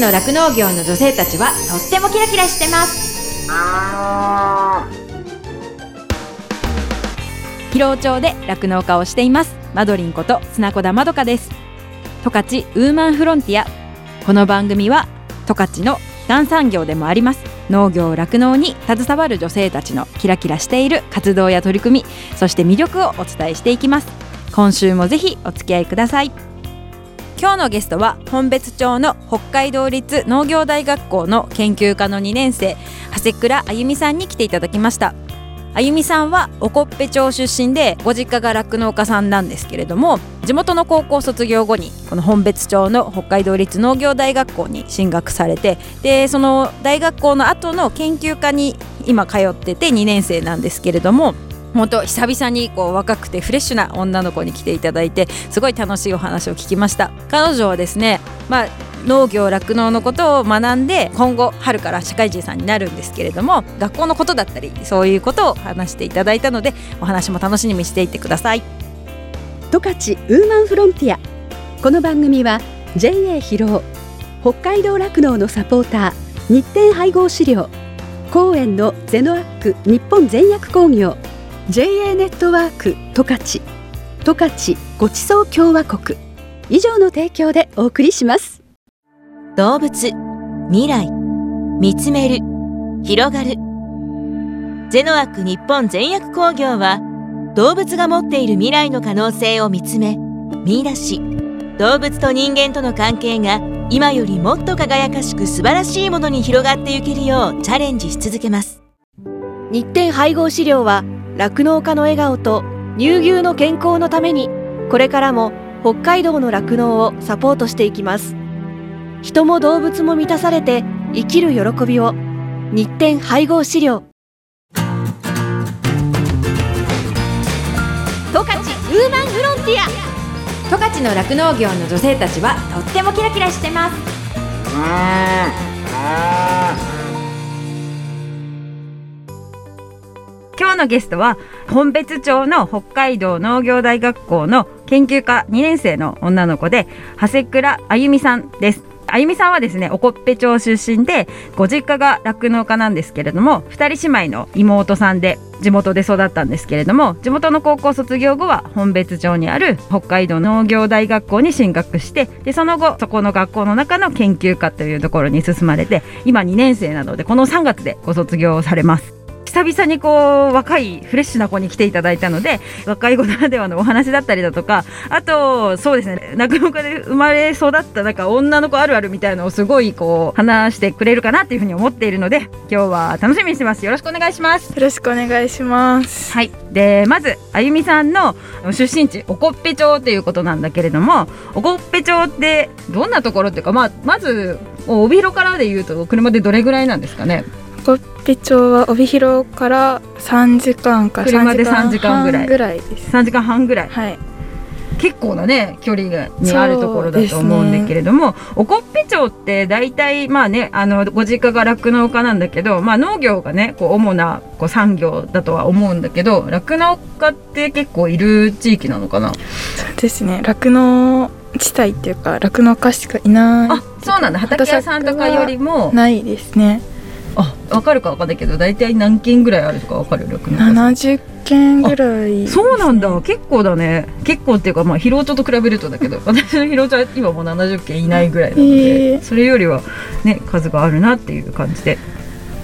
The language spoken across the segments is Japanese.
の酪農業の女性たちはとってもキラキラしてます。広尾町で酪農家をしています。マドリンこと砂子田まどかです。十勝ウーマンフロンティア。この番組は十勝の基幹産業でもあります。農業酪農に携わる女性たちのキラキラしている活動や取り組みそして魅力をお伝えしていきます。今週もぜひお付き合いください。今日のゲストは本別町の北海道立農業大学校の研究科の2年生長谷倉あゆみさんに来ていただきました。あゆみさんはおこっぺ町出身でご実家が酪農家さんなんですけれども地元の高校卒業後にこの本別町の北海道立農業大学校に進学されてでその大学校の後の研究科に今通ってて2年生なんですけれども本当久々にこう若くてフレッシュな女の子に来ていただいてすごい楽しいお話を聞きました。彼女はですねまあ農業酪農のことを学んで今後春から社会人さんになるんですけれども学校のことだったりそういうことを話していただいたのでお話も楽しみにしていてください。十勝ウーマンフロンティア。この番組は JA 広尾北海道酪農のサポーター日展配合資料公園のゼノアック日本全薬工業 JA ネットワーク十勝。十勝ごちそう共和国。以上の提供でお送りします。動物未来見つめる広がる。ゼノアック日本全薬工業は動物が持っている未来の可能性を見つめ見出し。動物と人間との関係が今よりもっと輝かしく素晴らしいものに広がっていけるようチャレンジし続けます。日展配合飼料は酪農家の笑顔と乳牛の健康のためにこれからも北海道の酪農をサポートしていきます。人も動物も満たされて生きる喜びを日展配合飼料。十勝ウーマンフロンティア。十勝の酪農業の女性たちはとってもキラキラしてます今日のゲストは本別町の北海道農業大学校の研究科2年生の女の子で長谷倉あゆみさんです。あゆみさんはですねおこっぺ町出身でご実家が酪農家なんですけれども二人姉妹の妹さんで地元で育ったんですけれども地元の高校卒業後は本別町にある北海道農業大学校に進学してでその後そこの学校の中の研究科というところに進まれて今2年生なのでこの3月でご卒業されます。久々にこう若いフレッシュな子に来ていただいたので若い子ならではのお話だったりだとかあとそうですね酪農家で生まれ育ったなんか女の子あるあるみたいなのをすごいこう話してくれるかなっていうふうに思っているので今日は楽しみにしてます。よろしくお願いします。よろしくお願いします。はい。でまずあゆみさんの出身地おこっぺ町っていうことなんだけれどもおこっぺ町ってどんなところっていうか、まあ、まず帯広からでいうと車でどれぐらいなんですかね？コッペ町は帯広から3時間か車で3時間ぐらい半ぐらいです。3時間半ぐらいはい。結構なね距離がにあるところだと思うんだけれども、おこっぺ町って大体まあねあのご実家が酪農家なんだけど、まあ、農業がねこう主なこう産業だとは思うんだけど酪農家って結構いる地域なのかな？そうですね。酪農地帯っていうか酪農家しかいなあそうなんだ畑屋さんとかよりもいないですね。あ分かるか分かんないけど大体何軒ぐらいあるとか分かる？酪農家さん70件ぐらい。ね、そうなんだ。結構だね。結構っていうかまあ広尾町と比べるとだけど 私の広尾町は今もう70件いないぐらいなので、へーそれよりはね数があるなっていう感じで。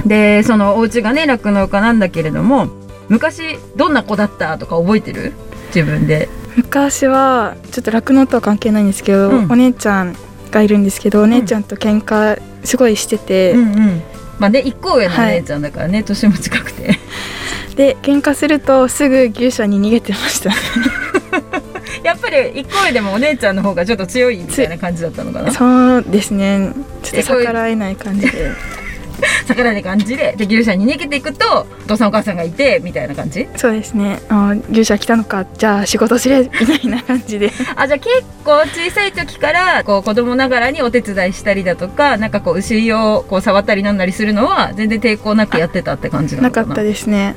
でそのお家がね酪農家なんだけれども昔どんな子だったとか覚えてる？自分で。昔はちょっと酪農とは関係ないんですけど、うん。お姉ちゃんがいるんですけどお姉ちゃんと喧嘩すごいしてて、うんうんまあね一個上のお姉ちゃんだからね、年も近くて。で喧嘩するとすぐ牛舎に逃げてました。やっぱり一個上でもお姉ちゃんの方がちょっと強いみたいな感じだったのかな。そうですね。ちょっと逆らえない感じで逆らいな感じでで牛舎に逃げていくとお父さんお母さんがいてみたいな感じ？そうですね。あ牛舎来たのかじゃあ仕事しれ みたいな感じで。あじゃあ結構小さい時からこう子供ながらにお手伝いしたりだとかなんかこう牛をこう触ったりなんなりするのは全然抵抗なくやってたって感じなのかな？なかったですね。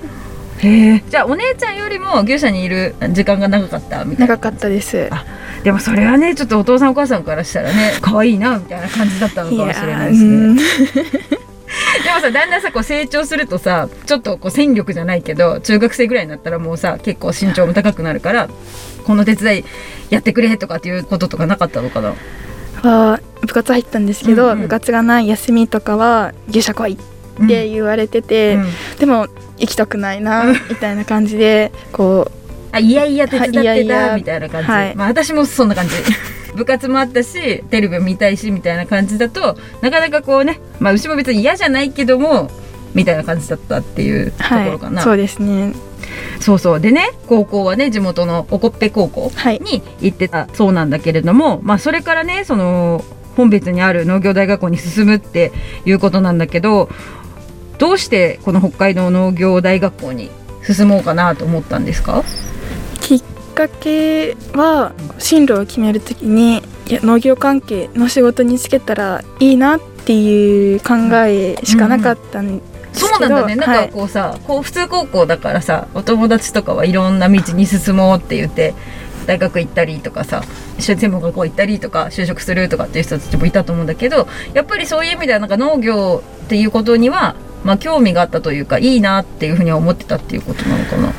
へえ。じゃあお姉ちゃんよりも牛舎にいる時間が長かった？みたいな長かったです。あでもそれはねちょっとお父さんお母さんからしたらね可愛いなみたいな感じだったのかもしれないですねでもさだんだんさこう成長するとさちょっとこう戦力じゃないけど中学生ぐらいになったらもうさ結構身長も高くなるからこの手伝いやってくれとかっていうこととかなかったのかな？は部活入ったんですけど、うんうん。部活がない休みとかは牛舎来いって言われてて、うんでも行きたくないなみたいな感じでこあいやいや手伝ってたみたいな感じ、はい。まあ私もそんな感じ部活もあったしテレビも見たいしみたいな感じだとなかなかこうねまあうちも別に嫌じゃないけどもみたいな感じだったっていうところかな、いそうですね。そうそう。でね高校はね地元のおこっぺ高校はい。に行ってたそうなんだけれども、まあ、それからねその本別にある農業大学校に進むっていうことなんだけどどうしてこの北海道農業大学校に進もうかなと思ったんですか？かけは進路を決めるときにいや農業関係の仕事に就けたらいいなっていう考えしかなかったんですそうけど、なんだね。なんかこうさ、こう普通高校だからさお友達とかはいろんな道に進もうって言って大学行ったりとかさ一緒に専門学校行ったりとか就職するとかっていう人たちもいたと思うんだけどやっぱりそういう意味ではなんか農業っていうことにはまあ興味があったというかいいなっていうふうには思ってたっていうことなのかな。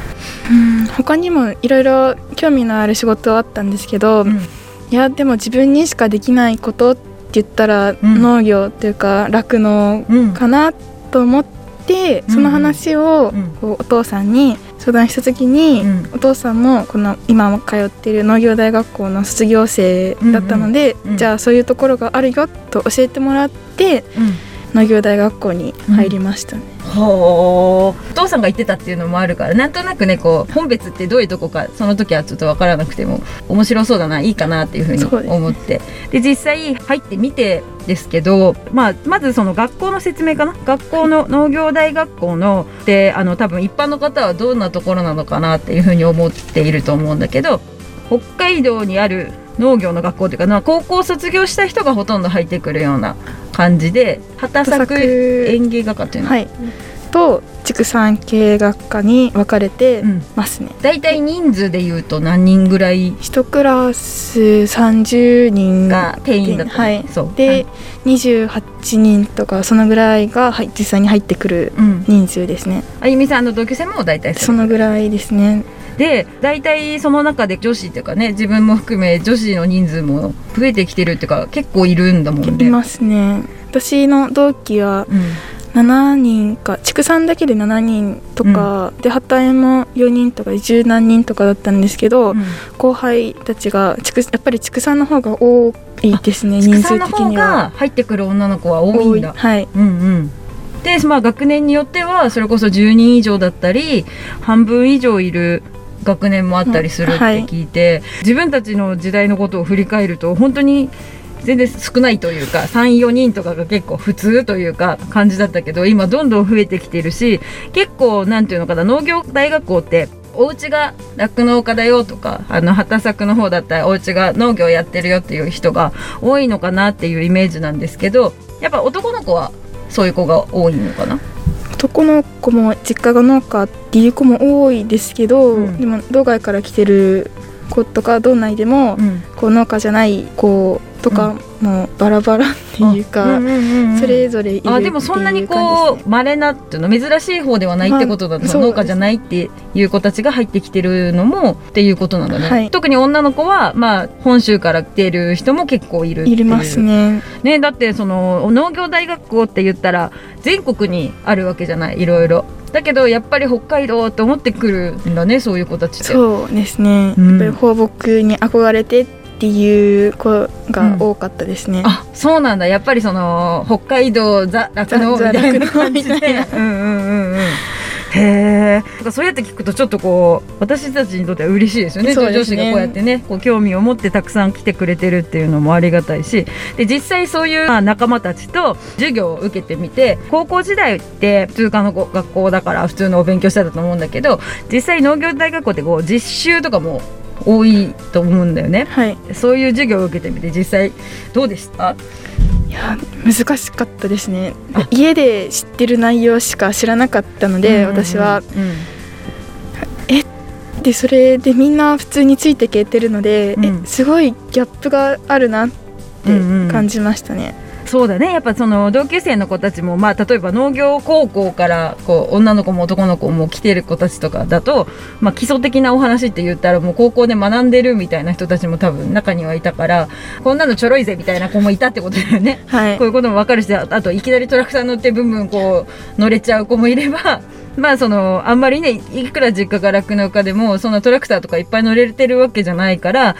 うん他にもいろいろ興味のある仕事はあったんですけど、うん。いやでも自分にしかできないことって言ったら、ん。農業っていうか酪農うんかなと思って、うん。その話をうん。こうお父さんに相談した時に、うん。お父さんもこの今も通っている農業大学校の卒業生だったので、うん。うん。じゃあそういうところがあるよと教えてもらって農業大学校に入りましたね。ほーお父さんが言ってたっていうのもあるからなんとなくねこう本別ってどういうとこかその時はちょっと分からなくても面白そうだないいかなっていうふうに思って。で実際入ってみてですけど、まあ、まずその学校の説明かな？学校の農業大学校のであの多分一般の方はどんなところなのかなっていうふうに思っていると思うんだけど北海道にある農業の学校というか、まあ、高校を卒業した人がほとんど入ってくるような感じで畑作園芸学科っていうの？はい、と畜産系学科に分かれてうん。ますね。大体人数でいうと何人ぐらい？一クラス30人。が定員だった。のはい。そう。で、28人とかそのぐらいがはい実際に入ってくるうん、人数ですね。あゆみさんの同級生も大体そのぐらいですねで大体その中で女子っていうかね自分も含め女子の人数も増えてきてるっていうか結構いるんだもんね。いますね。私の同期はうん。7人か畜産だけで7人とか、で畑園も4人とか十何人とかだったんですけど、うん。後輩たちが畜やっぱり畜産の方が多いですね人数的には。が入ってくる女の子は多いんだ。はい。うんうん。でまあ学年によってはそれこそ10人以上だったり半分以上いる学年もあったりするってはい聞い。て、自分たちの時代のことを振り返ると本当に全然少ないというか34人とかが結構普通というか感じだったけど今どんどん増えてきてるし結構なんていうのかな農業大学校ってお家が酪農家だよとかあの畑作の方だったらお家が農業やってるよっていう人が多いのかなっていうイメージなんですけどやっぱ男の子はそういう子が多いのかな？男の子も実家が農家っていう子も多いですけど、うん。でも道外から来てる子とか道内でも、うん。こう農家じゃない子とかもバラバラっていうか、それぞれいるあでもそんなにこう稀なっていうの珍しい方ではないってことだと、まあ農家じゃないっていう子たちが入ってきてるのもっていうことなんだね、はい。特に女の子はまあ本州から来てる人も結構いるいう。いりますね。ねだってその農業大学校って言ったら全国にあるわけじゃないいろいろだけどやっぱり北海道って思ってくるんだねそういう子たちって。そうですね、うん。やっぱり放牧に憧れてっていう子が多かったですね、あそうなんだ。やっぱりその北海道ザ酪農みザたいな感じでザ酪農みたいな。うんうんうんうんへえそうやって聞くとちょっとこう私たちにとっては嬉しいですよね。すね。女子がこうやってねこう興味を持ってたくさん来てくれてるっていうのもありがたいし。で実際そういうまあ仲間たちと授業を受けてみて高校時代って普通科の学校だから普通のお勉強してたと思うんだけど実際農業大学校ってこう実習とかも多いと思うんだよね。はい。そういう授業を受けてみて実際どうでした？難しかったですね。あ。家で知ってる内容しか知らなかったので、私は。うん。でそれでみんな普通についていけてるので、うん。えすごいギャップがあるなってうんうん。感じましたね、そうだねやっぱその同級生の子たちもまあ例えば農業高校からこう女の子も男の子も来てる子たちとかだと、まあ、基礎的なお話って言ったらもう高校で学んでるみたいな人たちも多分中にはいたからこんなのちょろいぜみたいな子もいたってことだよね。はいこういうことも分かるしあといきなりトラクター乗ってブンブンこう乗れちゃう子もいれば まあそのあんまりねいくら実家が酪農家でもそんなトラクターとかいっぱい乗れてるわけじゃないから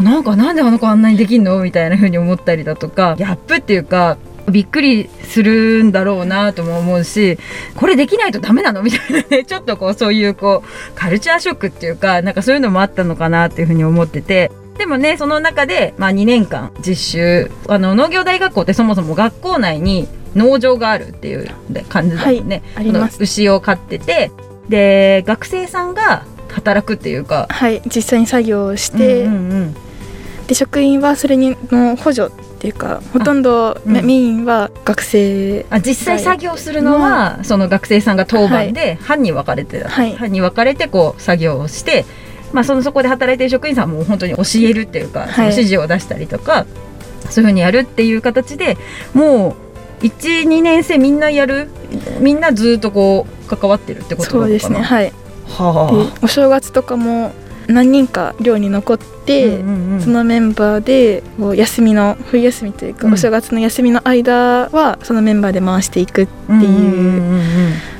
なんかなんであの子あんなにできんのみたいな風に思ったりだとかギャップっていうかびっくりするんだろうなとも思うしこれできないとダメなのみたいなね ちょっとこうそういうこうカルチャーショックっていうかなんかそういうのもあったのかなっていう風に思ってて。でもねその中で、まあ、2年間実習あの農業大学校ってそもそも学校内に農場があるっていう感じだもんね、はい牛を飼っててで学生さんが働くっていうかはい実際に作業をして、うんうんうんで職員はそれにの補助っていうかほとんどうん。メメインは学生あ実際作業するのは、その学生さんが当番で班に分かれて、はい。班に分かれてこう作業をして、まあ、そのそこで働いてる職員さんはもう本当に教えるっていうか、い。その指示を出したりとかそういうふうにやるっていう形でもう12年生みんなやるみんなずっとこう関わってるってことなのかな。そうですねはい。ではお正月とかも何人か寮に残って、うんうんうん。そのメンバーでこう休みの冬休みというか、うん。お正月の休みの間はそのメンバーで回していくっていう,、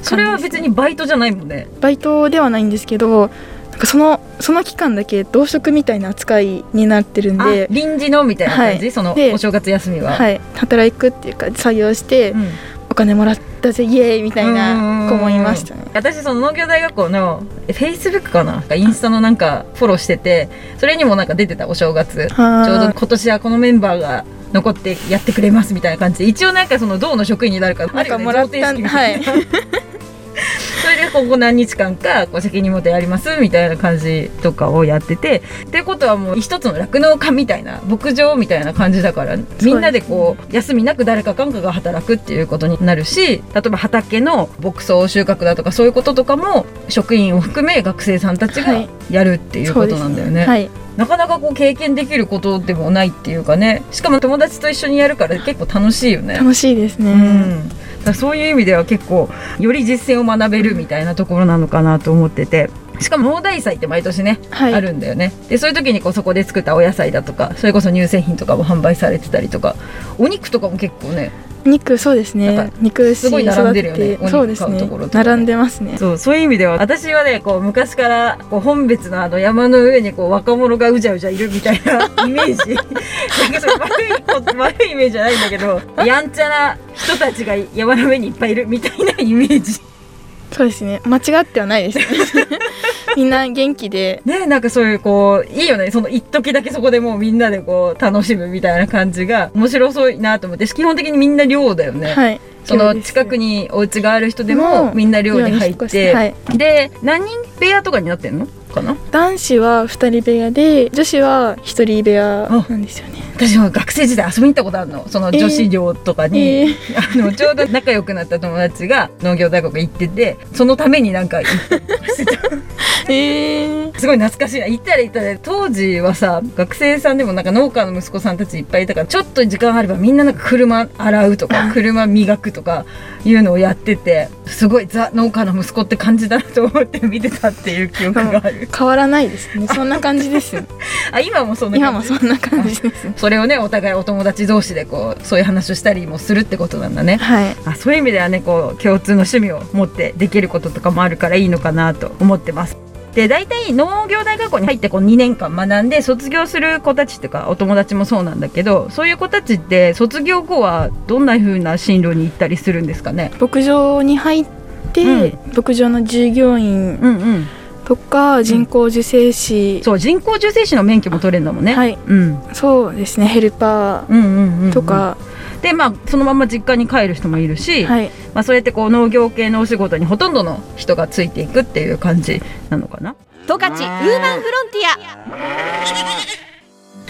それは別にバイトじゃないもんね。バイトではないんですけどなんかそのその期間だけ同職みたいな扱いになってるんあで、臨時のみたいな感じ、はい。そのでお正月休みは。はい、働くっていうか作業して、うん。お金もらったぜイエーイみたいな子もいましたね。私その農業大学校のフェイスブックかなインスタのなんかフォローしててそれにもなんか出てたお正月。ちょはうど今年はこのメンバーが残ってやってくれますみたいな感じで一応なんかその道の職員になるからなんかもらった贈呈式みたいでここ何日間かこう責任持ってやりますみたいな感じとかをやっててってことはもう一つの酪農家みたいな牧場みたいな感じだからみんなでこう休みなく誰かかんかが働くっていうことになるし例えば畑の牧草収穫だとかそういうこととかも職員を含め学生さんたちがはいやるっていうことなんだよね。はい、なかなかこう経験できることでもないっていうかねしかも友達と一緒にやるから結構楽しいよね。楽しいですね。うん、そういう意味では結構より実践を学べるみたいなところなのかなと思ってて。しかも農大祭って毎年ね、はい、あるんだよねでそういう時にこうそこで作ったお野菜だとかそれこそ乳製品とかも販売されてたりとかお肉とかも結構ね肉そうですね。肉牛すごい並んでるよね育ってそうですお肉買ねうところとかね。並んでますね。そうそういう意味では私はねこう昔からこう本別のあの山の上にこう若者がうじゃうじゃいるみたいな イメージなんかそれ悪いこ悪いイメージじゃないんだけどやんちゃな人たちが山の上にいっぱいいるみたいなイメージそうですね。間違ってはないですね。みんな元気で。ねなんかそういうこういいよねその一時だけそこでもうみんなでこう楽しむみたいな感じが面白そうなと思って基本的にみんな寮だよね、はい。その近くにお家がある人でもみんな寮に入ってはいで何人？部屋とかになってんの？かな？男子は二人部屋で女子は一人部屋なんですよね。私も学生時代遊びに行ったことあるの。その女子寮とかに、えー。あのちょうど仲良くなった友達が 農業大学行っててそのためになんか行っしてたええすごい懐かしい。な行ったら行ったら当時はさ学生さんでもなんか農家の息子さんたちいっぱいいたからちょっと時間あればみんななんか車洗うとか 車磨くとかいうのをやっててすごいザ農家の息子って感じだなと思って見てたっていう記憶がある変わらないですね。そんな感じです。あ今もそんな今感じもそんな感じです。それをねお互いお友達同士でこうそういう話をしたりもするってことなんだねはい。あそういう意味ではねこう共通の趣味を持ってできることとかもあるからいいのかなと思ってます。で大体農業大学校に入ってこう2年間学んで卒業する子たちっていうかお友達もそうなんだけどそういう子たちって卒業後はどんな風な進路に行ったりするんですかね？牧場に入って、牧場の従業員うんうん。とか人工授精師、そう人工授精師の免許も取れるんだもんね。はい。うん。そうですね。ヘルパうんうんうんうん。ーとか、でまあそのまま実家に帰る人もいるし、はいまあ、そうやってこう農業系のお仕事にほとんどの人がついていくっていう感じなのかな。十勝ウーマンフロンティア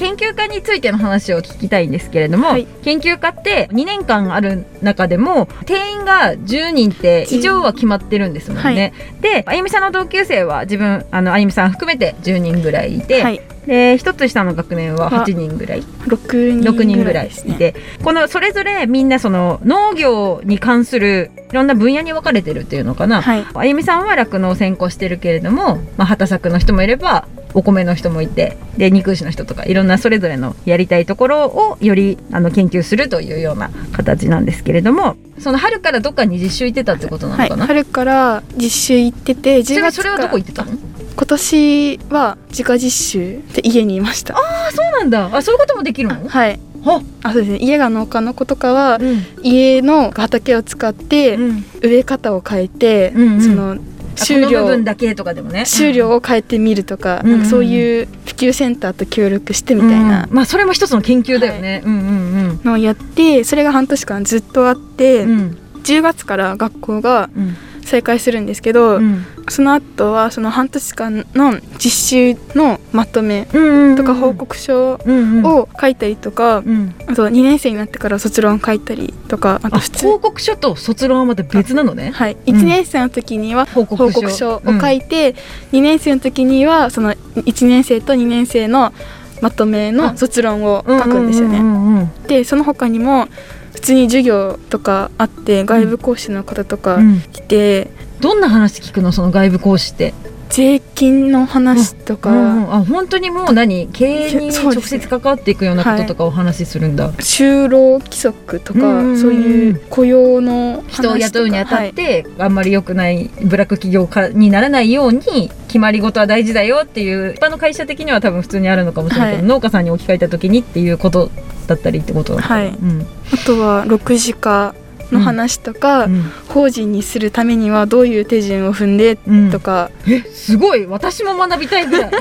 研究家についての話を聞きたいんですけれども、はい。研究家って2年間ある中でも定員が10人って以上は決まってるんですもんね。であゆみさんの同級生は自分あのあゆみさん含めて10人ぐらいいて、はい。で一つ下の学年はは8人ぐらい。6 6人人ぐらいいて、このそれぞれみんなその農業に関するいろんな分野に分かれてるっていうのかな、はい。あゆみさんは酪農を専攻してるけれども、まあ、畑作の人もいればお米の人もいてで肉牛の人とかいろんなそれぞれのやりたいところをよりあの研究するというような形なんですけれどもその春からどっかに実習行ってたってことなのはいかな、春から実習行ってて10ちなみに月それはどこ行ってたの？今年は自家実習で家にいました。あそうなんだ。あそういうこともできるの？はい。は？あそうですね。家が農家の子とかはうん。家の畑を使ってうん。植え方を変えて、うんうん。そのあこの部収量分だけとかでもね。収量を変えてみるとか,、うん。かそういう普及センターと協力してみたいなうん。まあそれも一つの研究だよね、うんうんのをやってそれが半年間ずっとあって、うん。うん10月から学校がうん再開するんですけど、うん。その後はその半年間の実習のまとめうんとか報告書うんうんを書いたりとか、うん。あと2年生になってから卒論書いたりとかあとあ普通報告書と卒論はまた別なのね。はい、うん1年生の時には報報告書を書いて、2年生の時にはその1年生と2年生のまとめの卒論を書くんですよね。うんうんうん。でその他にも普通に授業とかあって外部講師の方とかうん。来て、どんな話聞くの？その外部講師って税金の話とか、うんうんあ本当にもう何？経営に直接関わっていくようなこととかお話しするんだ、就労規則とか、うんうんうん。そういう雇用の人を雇うにあたっはいて、あんまり良くないブラック企業家にならないように決まり事は大事だよっていう一般の会社的には多分普通にあるのかもしれないけど、はい。農家さんに置き換えた時にっていうことだったりってことなのか？なはい。うん。あとは6次化の話とか、うん。法人にするためにはどういう手順を踏んでうん。とか、えすごい。私も学びたいぐらい。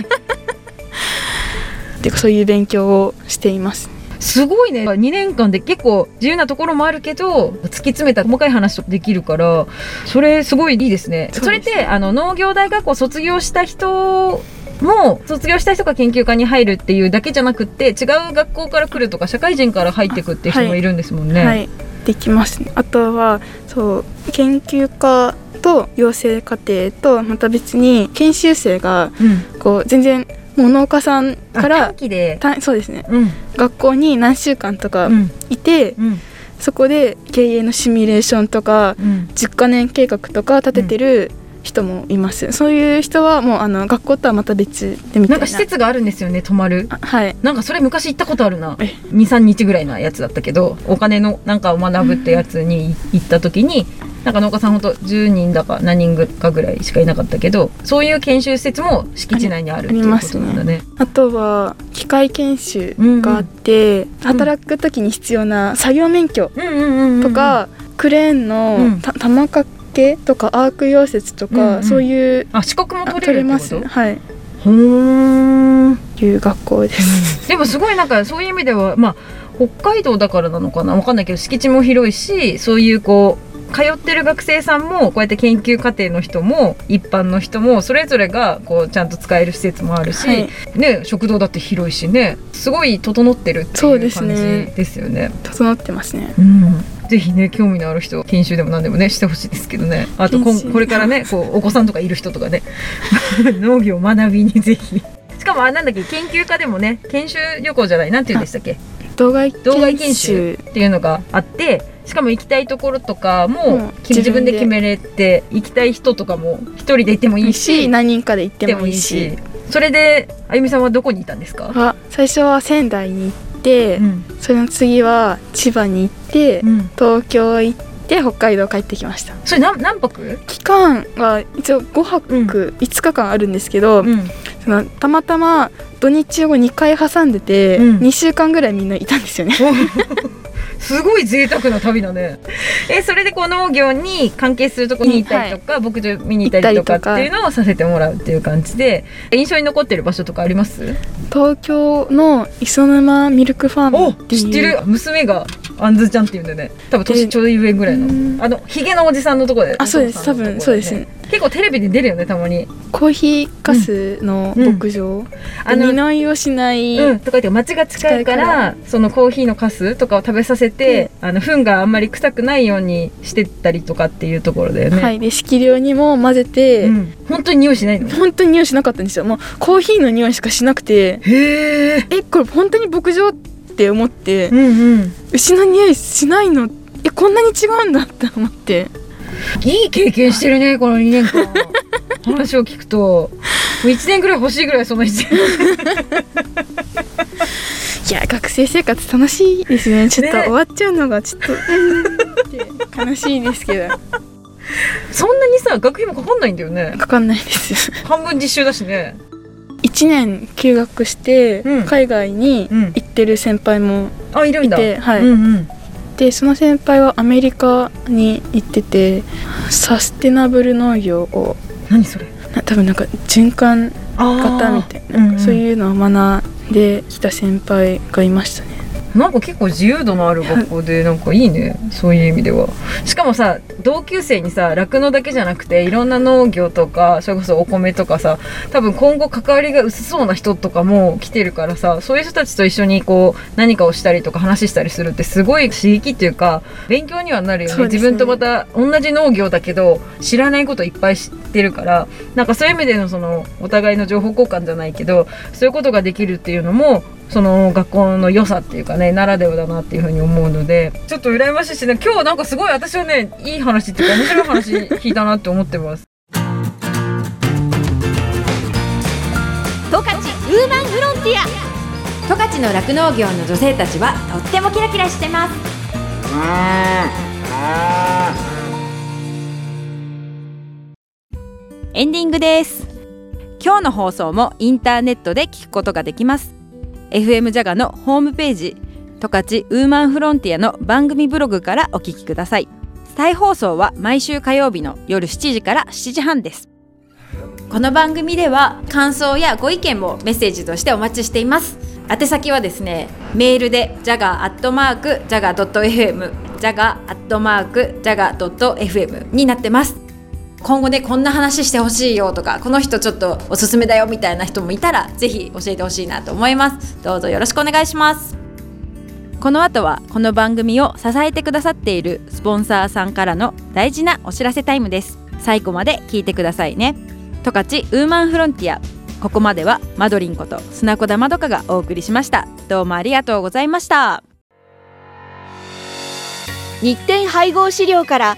てかそういう勉強をしています。すごいね。2年間で結構自由なところもあるけど突き詰めた細かい話できるからそれすごいいいですね。そそうですれってあの農業大学校卒業した人も卒業した人が研究家に入るっていうだけじゃなくって違う学校から来るとか社会人から入ってくっていう人もいるんですもんね。はい、できますね。あとはそう研究家と養成課程とまた別に研修生がうん、こう全然もう農家さんあから短期で、たそうですね。うん。学校に何週間とかうん。いて、うん。そこで経営のシミュレーションとかうん、10カ年計画とか立ててる人もいます、そういう人はもうあの学校とはまた別でみたな。ないんか施設があるんですよね泊まる。あはい。なんかそれ昔行ったことあるな。え？23日ぐらいなやつだったけどお金のなんかを学ぶってやつに行った時になんか農家さんほんと10人だか何人かぐらいしかいなかったけどそういう研修施設も敷地内にあるっていうことなんだね。あとは機械研修があって、働く時に必要な作業免許うんうんうんうんとか、クレーンの、うん。た玉掛けとかアーク溶接とか、うんうん。そういうあ資格もあ取れますとはい。ほー。んいう学校です、でもすごいなんかそういう意味ではまあ北海道だからなのかな？わかんないけど敷地も広いしそういうこう通ってる学生さんもこうやって研究課程の人も一般の人もそれぞれがこうちゃんと使える施設もあるし、はい。ね、食堂だって広いしね。すごい整ってるってそいうう感ですね。じですよね。整ってますね。うんぜひね興味のある人研修でも何でもねしてほしいですけどね。あとここれからねこうお子さんとかいる人とかね。農業を学びにぜひ。しかもあなんだっけ研究家でもね研修旅行じゃないなんて言うんでしたっけ？動画動画研研修修っていうのがあってしかも行きたいところとかうんもき自分で決めれて行きたい人とかも一人で行ってもいいしし何人かで行ってもいいし。それであゆみさんはどこにいたんですか、は最初は仙台に行って、うん。その次は千葉に行って、うん、東京行って北海道帰ってきました。それ何何泊、期間は一応5泊、うん。5日間あるんですけど、うん、そのたまたま土日を2回挟んでて、うん。2週間ぐらいみんないたんですよね すごい贅沢な旅だね。え、それでこう農業に関係するとこに行ったりとか、牧場見に行ったりとか行っていうのをさせてもらうっていう感じで、印象に残ってる場所とかあります？東京の磯沼ミルクファームおっていう。知ってる。娘があんずちゃんっていうんだよね。多分年ちょい上ぐらいの。うん。あのヒゲのおじさんのとこで。あそうです。多分そうです。ね結構テレビで出るよねたまに。コーヒーかすの牧場、あので匂いをしない、うん、とか言って町が近いからそのコーヒーのカスとかを食べさせて、あの糞があんまり臭くないようにしてったりとかっていうところだよね。はい。で色料にも混ぜて、うん、本当に匂いしないの？本当に匂いしなかったんですよ。もうコーヒーの匂いしかしなくて。へえ。えこれ本当に牧場って思って、うんうん。牛の匂いしないの？えこんなに違うんだって思っていい経験してるねこの2年間。話を聞くともう1年ぐらい欲しいぐらいその1年。いや学生生活楽しいですねちょっとね終わっちゃうのがちょっと、う悲しいですけどそんなにさ学費もかかんないんだよね。かかんないです半分実習だしね。1年休学してうん。海外にうん。行ってる先輩もあいて、はい、うんうん。でその先輩はアメリカに行っててサステナブル農業を何それ？な多分なんか循環型みたいな、うんうん。そういうのを学んできた先輩がいましたねなんか結構自由度のある学校で なんかいいね。そういう意味では。しかもさ同級生にさ酪農だけじゃなくていろんな農業とかそれこそお米とかさ多分今後関わりが薄そうな人とかも来てるからさそういう人たちと一緒にこう何かをしたりとか話したりするってすごい刺激っていうか勉強にはなるよね。ね。自分とまた同じ農業だけど知らないこといっぱい知ってるから。なんかそういう意味でのそのお互いの情報交換じゃないけどそういうことができるっていうのもその学校の良さっていうかねならではだなっていうふうに思うのでちょっと羨ましいしね今日なんかすごい私はねいい話っていうか面白い話聞いたなって思ってます。十勝ウーマンフロンティア。十勝の酪農業の女性たちはとってもキラキラしてます。エンディングです。今日の放送もインターネットで聞くことができます FM ジャガのホームページ十勝ウーマンフロンティアの番組ブログからお聞きください。再放送は毎週火曜日の夜7時から7時半です。この番組では感想やご意見もメッセージとしてお待ちしています。宛先はですねメールで jaga.jaga.fm jaga.jaga.fm になってます。今後ねこんな話してほしいよとかこの人ちょっとおすすめだよみたいな人もいたらぜひ教えてほしいなと思います。どうぞよろしくお願いします。この後はこの番組を支えてくださっているスポンサーさんからの大事なお知らせタイムです。最後まで聞いてくださいね。十勝ウーマンフロンティア。ここまではマドリンこと砂子田まどかがお送りしました。どうもありがとうございました。日展配合飼料から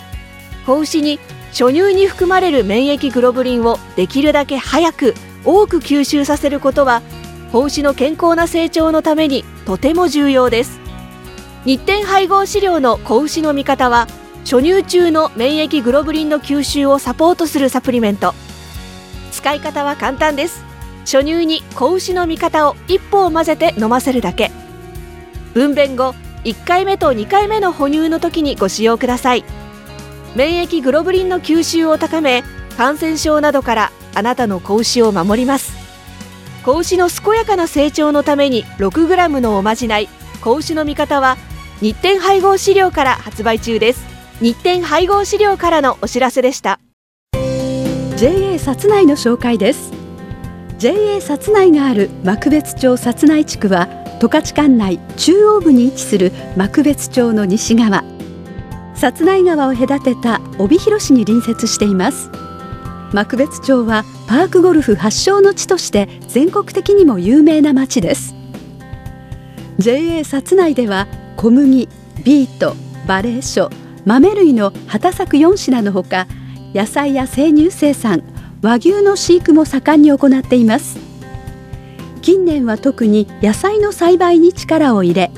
子牛に初乳に含まれる免疫グロブリンをできるだけ早く多く吸収させることは子牛の健康な成長のためにとても重要です。日展配合飼料の子牛の味方は初乳中の免疫グロブリンの吸収をサポートするサプリメント。使い方は簡単です。初乳に子牛の味方を一歩を混ぜて飲ませるだけ。分娩後1回目と2回目の哺乳の時にご使用ください。免疫グロブリンの吸収を高め感染症などからあなたの子牛を守ります。子牛の健やかな成長のために 6g のおまじない子牛の味方は日展配合飼料から発売中です。日展配合飼料からのお知らせでした。JA 札内の紹介です。JA 札内がある幕別町札内地区は十勝管内中央部に位置する幕別町の西側。札内川を隔てた帯広市に隣接しています。幕別町はパークゴルフ発祥の地として全国的にも有名な町です。JA 札内では小麦、ビート、バレー書、豆類の畑作4品のほか野菜や生乳生産和牛の飼育も盛んに行っています。近年は特に野菜の栽培に力を入れ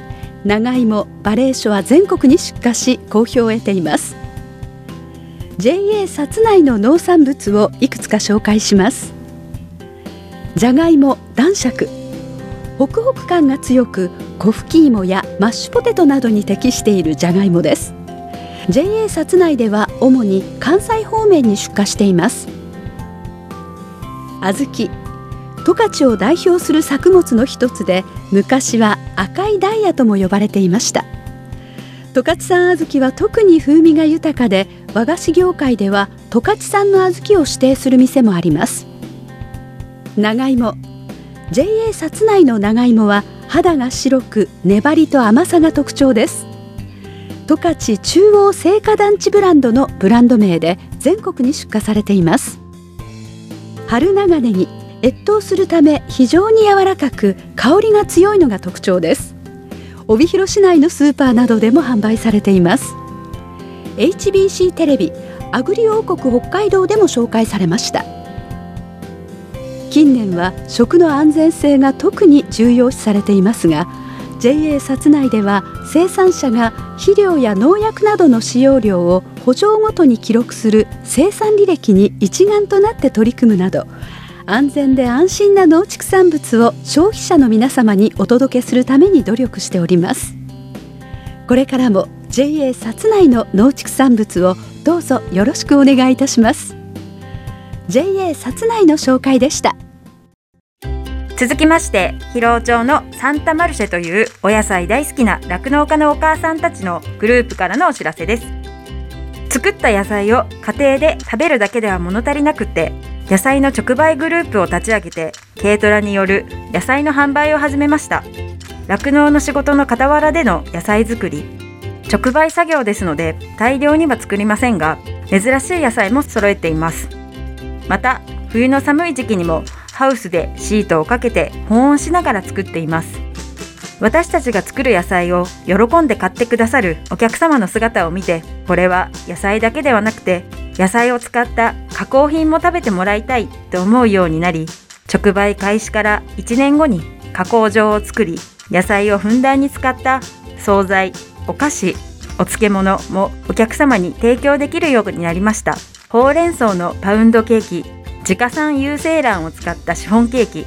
長芋バレー書は全国に出荷し好評を得ています。JA 薩内の農産物をいくつか紹介します。じゃがいも男爵。ホクホク感が強く小吹芋やマッシュポテトなどに適しているじゃがいもです。JA 薩内では主に関西方面に出荷しています。小豆十勝を代表する作物の一つで昔は赤いダイヤとも呼ばれていました。十勝産小豆は特に風味が豊かで和菓子業界では十勝産の小豆を指定する店もあります。長芋。JA 薩内の長芋は肌が白く粘りと甘さが特徴です。十勝中央製菓団地ブランドのブランド名で全国に出荷されています。春長ネギ。越冬するため非常に柔らかく香りが強いのが特徴です。帯広市内のスーパーなどでも販売されています。HBC テレビアグリ王国北海道でも紹介されました。近年は食の安全性が特に重要視されていますが JA 薩内では生産者が肥料や農薬などの使用量を補助ごとに記録する生産履歴に一丸となって取り組むなど安全で安心な農畜産物を消費者の皆様にお届けするために努力しております。これからも JA 薩内の農畜産物をどうぞよろしくお願いいたします。JA 薩内の紹介でした。続きまして広尾町のサンタマルシェというお野菜大好きな酪農家のお母さんたちのグループからのお知らせです。作った野菜を家庭で食べるだけでは物足りなくて野菜の直売グループを立ち上げて軽トラによる野菜の販売を始めました。酪農の仕事の傍らでの野菜作り直売作業ですので大量には作りませんが珍しい野菜も揃えています。また冬の寒い時期にもハウスでシートをかけて保温しながら作っています。私たちが作る野菜を喜んで買ってくださるお客様の姿を見てこれは野菜だけではなくて野菜を使った加工品も食べてもらいたいと思うようになり直売開始から1年後に加工場を作り野菜をふんだんに使った惣菜お菓子お漬物もお客様に提供できるようになりました。ほうれん草のパウンドケーキ自家産有精卵を使ったシフォンケーキ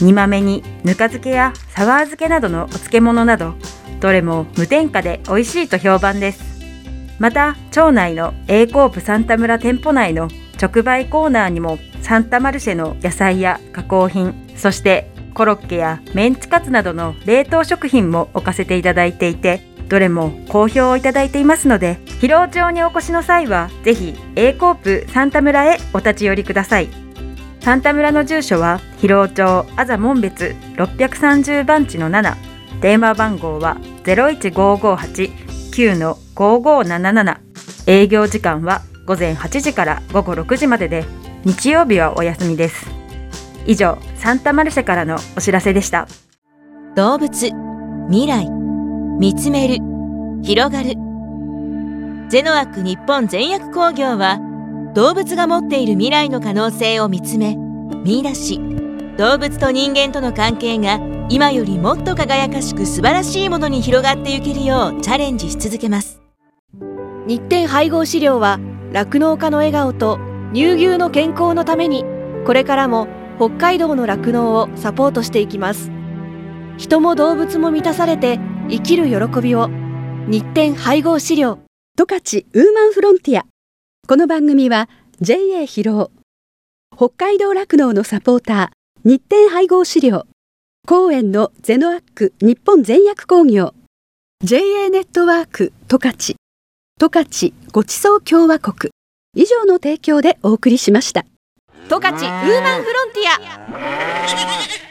煮豆にぬか漬けやサワー漬けなどのお漬物などどれも無添加で美味しいと評判です。また町内の A コープサンタ村店舗内の直売コーナーにもサンタマルシェの野菜や加工品そしてコロッケやメンチカツなどの冷凍食品も置かせていただいていてどれも好評をいただいていますので広尾町にお越しの際はぜひ A コープサンタ村へお立ち寄りください。サンタ村の住所は広尾町あざ門別630番地の7電話番号は01558 01558-9-5577営業時間は午前8時から午後6時までで日曜日はお休みです。以上サンタマルシェからのお知らせでした。動物未来見つめる広がる。ゼノアック日本全薬工業は動物が持っている未来の可能性を見つめ見出し。動物と人間との関係が今よりもっと輝かしく素晴らしいものに広がっていけるようチャレンジし続けます。日展配合飼料は酪農家の笑顔と乳牛の健康のためにこれからも北海道の酪農をサポートしていきます。人も動物も満たされて生きる喜びを。日展配合飼料。十勝ウーマンフロンティア。この番組は JA 広尾。北海道酪農のサポーター。日展配合飼料。公園のゼノアック日本全薬工業。JA ネットワークトカチトカチごちそう共和国。以上の提供でお送りしました。トカチウーマンフロンティア。